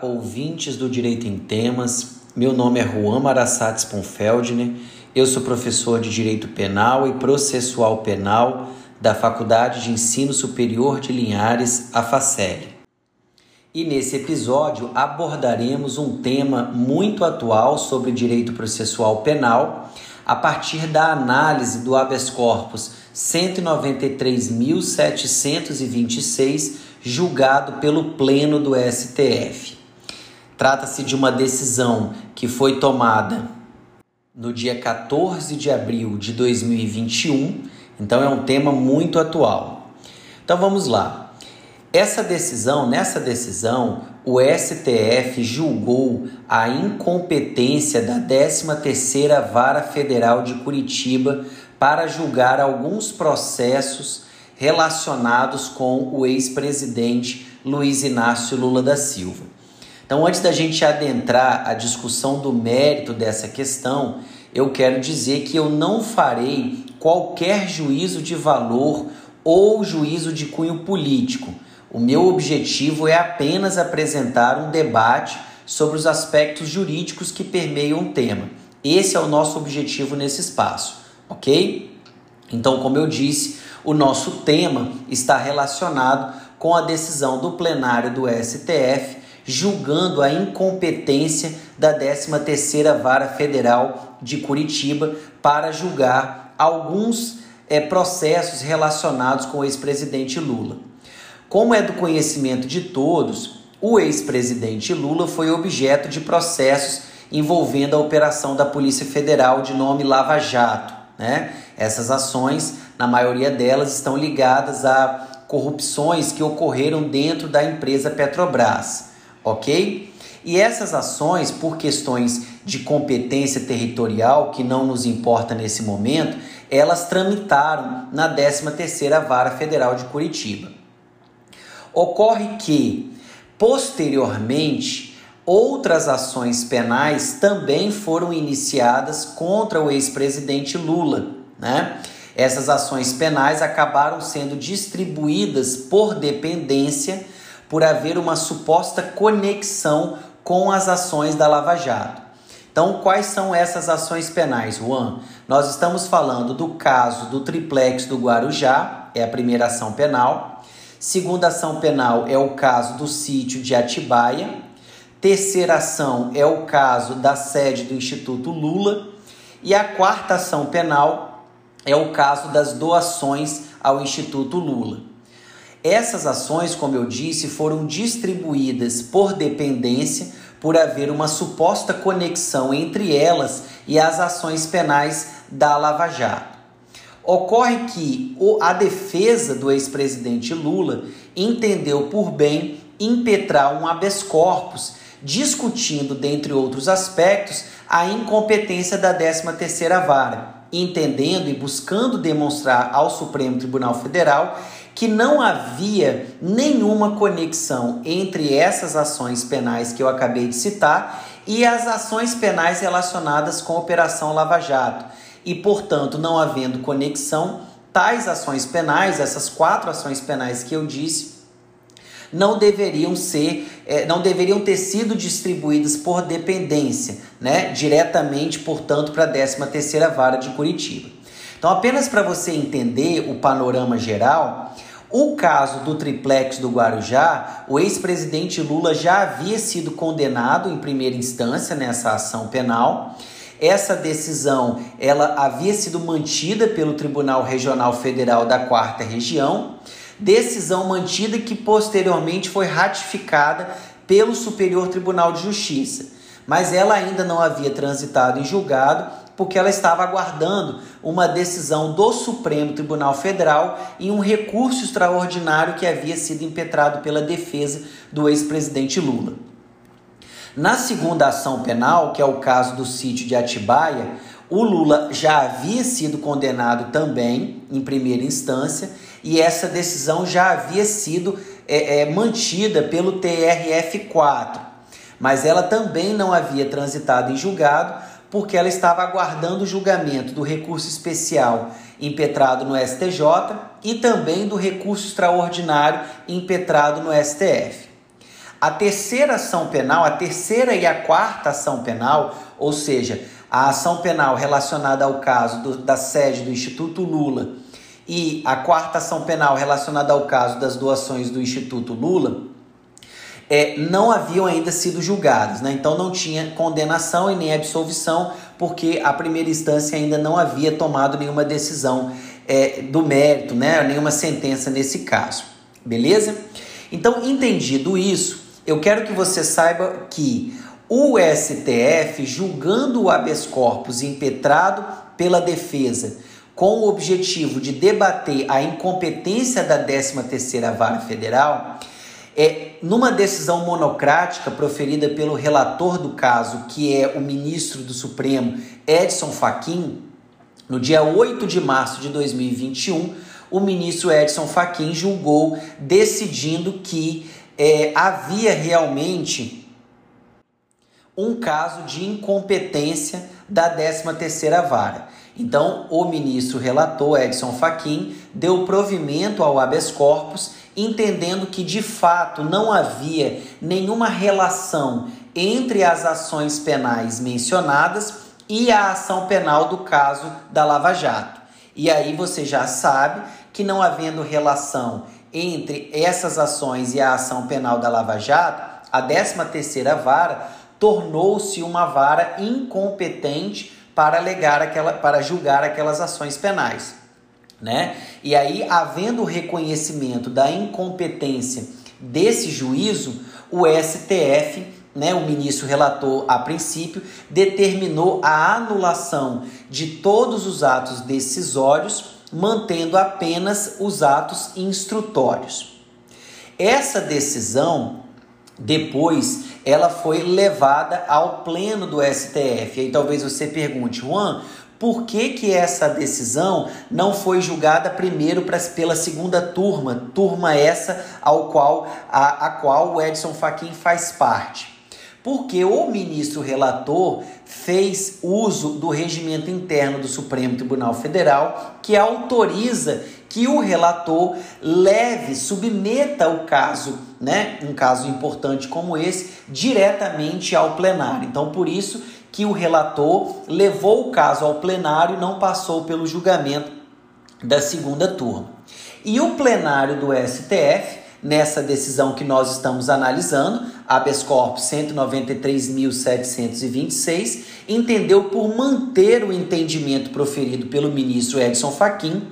Olá, ouvintes do Direito em Temas. Meu nome é Juan Marassat Sponfeldner. Eu sou professor de Direito Penal e Processual Penal da Faculdade de Ensino Superior de Linhares, a FACEL. E nesse episódio abordaremos um tema muito atual sobre direito processual penal a partir da análise do habeas corpus 193.726 julgado pelo Pleno do STF. Trata-se de uma decisão que foi tomada no dia 14 de abril de 2021, então é um tema muito atual. Então vamos lá. Essa decisão, nessa decisão, o STF julgou a incompetência da 13ª Vara Federal de Curitiba para julgar alguns processos relacionados com o ex-presidente Luiz Inácio Lula da Silva. Então, antes da gente adentrar a discussão do mérito dessa questão, eu quero dizer que eu não farei qualquer juízo de valor ou juízo de cunho político. O meu objetivo é apenas apresentar um debate sobre os aspectos jurídicos que permeiam o tema. Esse é o nosso objetivo nesse espaço, ok? Então, como eu disse, o nosso tema está relacionado com a decisão do plenário do STF julgando a incompetência da 13ª Vara Federal de Curitiba para julgar alguns é, processos relacionados com o ex-presidente Lula. Como é do conhecimento de todos, o ex-presidente Lula foi objeto de processos envolvendo a operação da Polícia Federal de nome Lava Jato. Né? Essas ações na maioria delas estão ligadas a corrupções que ocorreram dentro da empresa Petrobras, ok? E essas ações, por questões de competência territorial, que não nos importa nesse momento, elas tramitaram na 13ª Vara Federal de Curitiba. Ocorre que, posteriormente, outras ações penais também foram iniciadas contra o ex-presidente Lula, né? Essas ações penais acabaram sendo distribuídas por dependência por haver uma suposta conexão com as ações da Lava Jato. Então, quais são essas ações penais, Juan? Nós estamos falando do caso do triplex do Guarujá, é a primeira ação penal. Segunda ação penal é o caso do sítio de Atibaia. Terceira ação é o caso da sede do Instituto Lula. E a quarta ação penal é o caso das doações ao Instituto Lula. Essas ações, como eu disse, foram distribuídas por dependência por haver uma suposta conexão entre elas e as ações penais da Lava Jato. Ocorre que a defesa do ex-presidente Lula entendeu por bem impetrar um habeas corpus, discutindo, dentre outros aspectos, a incompetência da 13ª Vara entendendo e buscando demonstrar ao Supremo Tribunal Federal que não havia nenhuma conexão entre essas ações penais que eu acabei de citar e as ações penais relacionadas com a Operação Lava Jato. E, portanto, não havendo conexão, tais ações penais, essas quatro ações penais que eu disse, não deveriam ser, é, não deveriam ter sido distribuídas por dependência, né? diretamente, portanto, para a 13ª Vara de Curitiba. Então, apenas para você entender o panorama geral, o caso do triplex do Guarujá, o ex-presidente Lula já havia sido condenado em primeira instância nessa ação penal. Essa decisão ela havia sido mantida pelo Tribunal Regional Federal da Quarta Região decisão mantida que posteriormente foi ratificada pelo Superior Tribunal de Justiça, mas ela ainda não havia transitado em julgado porque ela estava aguardando uma decisão do Supremo Tribunal Federal em um recurso extraordinário que havia sido impetrado pela defesa do ex-presidente Lula. Na segunda ação penal, que é o caso do sítio de Atibaia, o Lula já havia sido condenado também em primeira instância e essa decisão já havia sido é, é, mantida pelo TRF4, mas ela também não havia transitado em julgado porque ela estava aguardando o julgamento do recurso especial impetrado no STJ e também do recurso extraordinário impetrado no STF. A terceira ação penal, a terceira e a quarta ação penal, ou seja, a ação penal relacionada ao caso do, da sede do Instituto Lula e a quarta ação penal relacionada ao caso das doações do Instituto Lula, é, não haviam ainda sido julgados, né? então não tinha condenação e nem absolvição, porque a primeira instância ainda não havia tomado nenhuma decisão é, do mérito, né? nenhuma sentença nesse caso. Beleza? Então, entendido isso, eu quero que você saiba que o STF, julgando o habeas corpus impetrado pela defesa com o objetivo de debater a incompetência da 13ª Vara Federal, é, numa decisão monocrática proferida pelo relator do caso, que é o ministro do Supremo, Edson Fachin, no dia 8 de março de 2021, o ministro Edson Fachin julgou decidindo que é, havia realmente um caso de incompetência da 13ª vara. Então, o ministro relator Edson Fachin deu provimento ao habeas corpus entendendo que de fato não havia nenhuma relação entre as ações penais mencionadas e a ação penal do caso da Lava Jato. E aí você já sabe que não havendo relação entre essas ações e a ação penal da Lava Jato, a 13ª vara tornou-se uma vara incompetente para alegar aquela para julgar aquelas ações penais né? E aí, havendo reconhecimento da incompetência desse juízo, o STF, né, o ministro relator a princípio, determinou a anulação de todos os atos decisórios, mantendo apenas os atos instrutórios. Essa decisão depois ela foi levada ao pleno do STF. E aí talvez você pergunte, Juan, por que, que essa decisão não foi julgada primeiro pra, pela segunda turma, turma essa ao qual, a, a qual o Edson Fachin faz parte? Porque o ministro relator fez uso do regimento interno do Supremo Tribunal Federal, que autoriza que o relator leve, submeta o caso, né, um caso importante como esse, diretamente ao plenário. Então, por isso que o relator levou o caso ao plenário e não passou pelo julgamento da segunda turma. E o plenário do STF, nessa decisão que nós estamos analisando, habeas corpus 193.726, entendeu por manter o entendimento proferido pelo ministro Edson Fachin,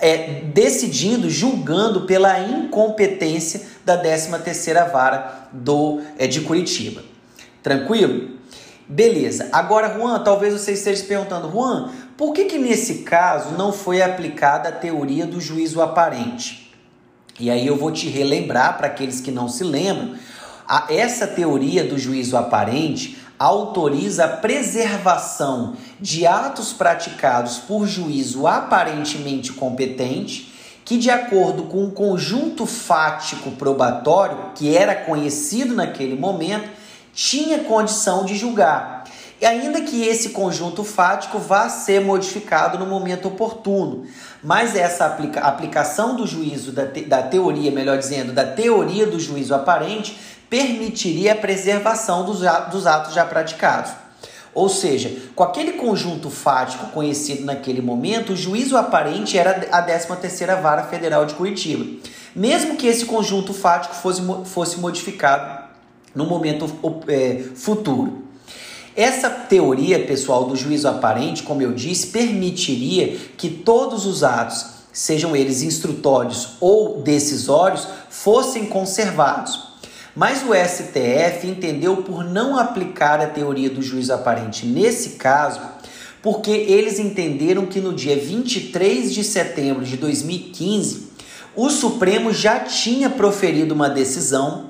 é, decidindo, julgando pela incompetência da 13ª Vara do, é, de Curitiba. Tranquilo? Beleza. Agora, Juan, talvez você esteja perguntando, Juan, por que, que nesse caso não foi aplicada a teoria do juízo aparente? E aí eu vou te relembrar para aqueles que não se lembram, a, essa teoria do juízo aparente autoriza a preservação de atos praticados por juízo aparentemente competente, que de acordo com o conjunto fático probatório que era conhecido naquele momento, tinha condição de julgar. E ainda que esse conjunto fático vá ser modificado no momento oportuno, mas essa aplica aplicação do juízo, da, te da teoria, melhor dizendo, da teoria do juízo aparente, permitiria a preservação dos, dos atos já praticados. Ou seja, com aquele conjunto fático conhecido naquele momento, o juízo aparente era a 13ª Vara Federal de Curitiba. Mesmo que esse conjunto fático fosse, fosse modificado no momento é, futuro. Essa teoria, pessoal, do juízo aparente, como eu disse, permitiria que todos os atos, sejam eles instrutórios ou decisórios, fossem conservados. Mas o STF entendeu por não aplicar a teoria do juízo aparente nesse caso, porque eles entenderam que no dia 23 de setembro de 2015, o Supremo já tinha proferido uma decisão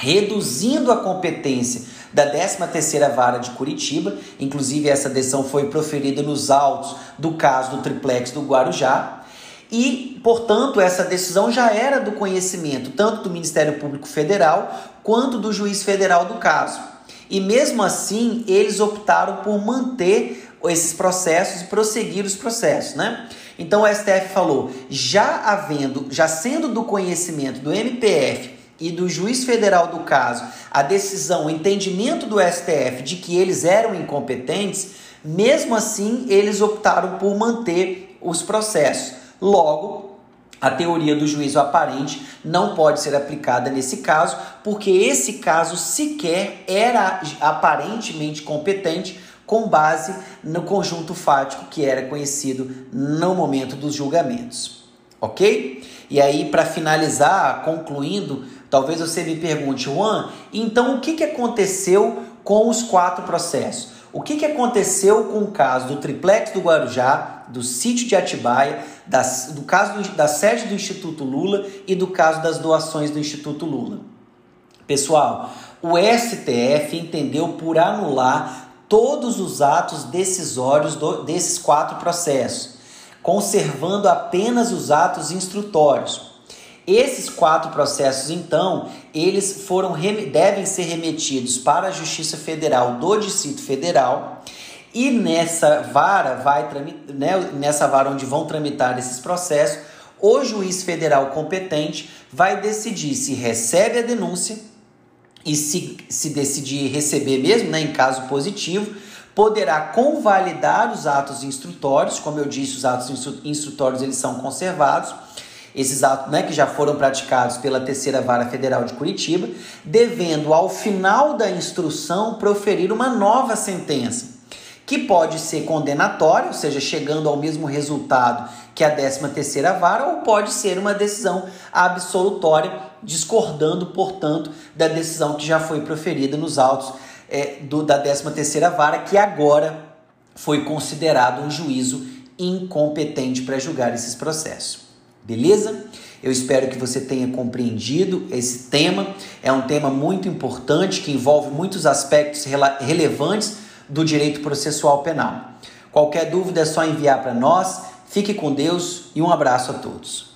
reduzindo a competência da 13ª Vara de Curitiba, inclusive essa decisão foi proferida nos autos do caso do triplex do Guarujá, e, portanto, essa decisão já era do conhecimento tanto do Ministério Público Federal quanto do juiz federal do caso. E mesmo assim, eles optaram por manter esses processos e prosseguir os processos, né? Então o STF falou, já havendo, já sendo do conhecimento do MPF e do juiz federal do caso a decisão, o entendimento do STF de que eles eram incompetentes, mesmo assim eles optaram por manter os processos. Logo, a teoria do juízo aparente não pode ser aplicada nesse caso, porque esse caso sequer era aparentemente competente com base no conjunto fático que era conhecido no momento dos julgamentos. Ok? E aí, para finalizar, concluindo, talvez você me pergunte, Juan, então o que, que aconteceu com os quatro processos? O que, que aconteceu com o caso do triplex do Guarujá, do sítio de Atibaia, das, do caso do, da sede do Instituto Lula e do caso das doações do Instituto Lula? Pessoal, o STF entendeu por anular todos os atos decisórios do, desses quatro processos, conservando apenas os atos instrutórios. Esses quatro processos, então, eles foram devem ser remetidos para a Justiça Federal do Distrito Federal. E nessa vara vai né, nessa vara onde vão tramitar esses processos, o juiz federal competente vai decidir se recebe a denúncia e se, se decidir receber mesmo, né, em caso positivo, poderá convalidar os atos instrutórios, como eu disse, os atos instrutórios eles são conservados, esses atos né, que já foram praticados pela terceira vara federal de Curitiba, devendo ao final da instrução proferir uma nova sentença, que pode ser condenatória, ou seja, chegando ao mesmo resultado que a 13 terceira vara, ou pode ser uma decisão absolutória, discordando, portanto, da decisão que já foi proferida nos autos é, do, da 13 terceira vara, que agora foi considerado um juízo incompetente para julgar esses processos. Beleza? Eu espero que você tenha compreendido esse tema. É um tema muito importante que envolve muitos aspectos relevantes do direito processual penal. Qualquer dúvida é só enviar para nós. Fique com Deus e um abraço a todos.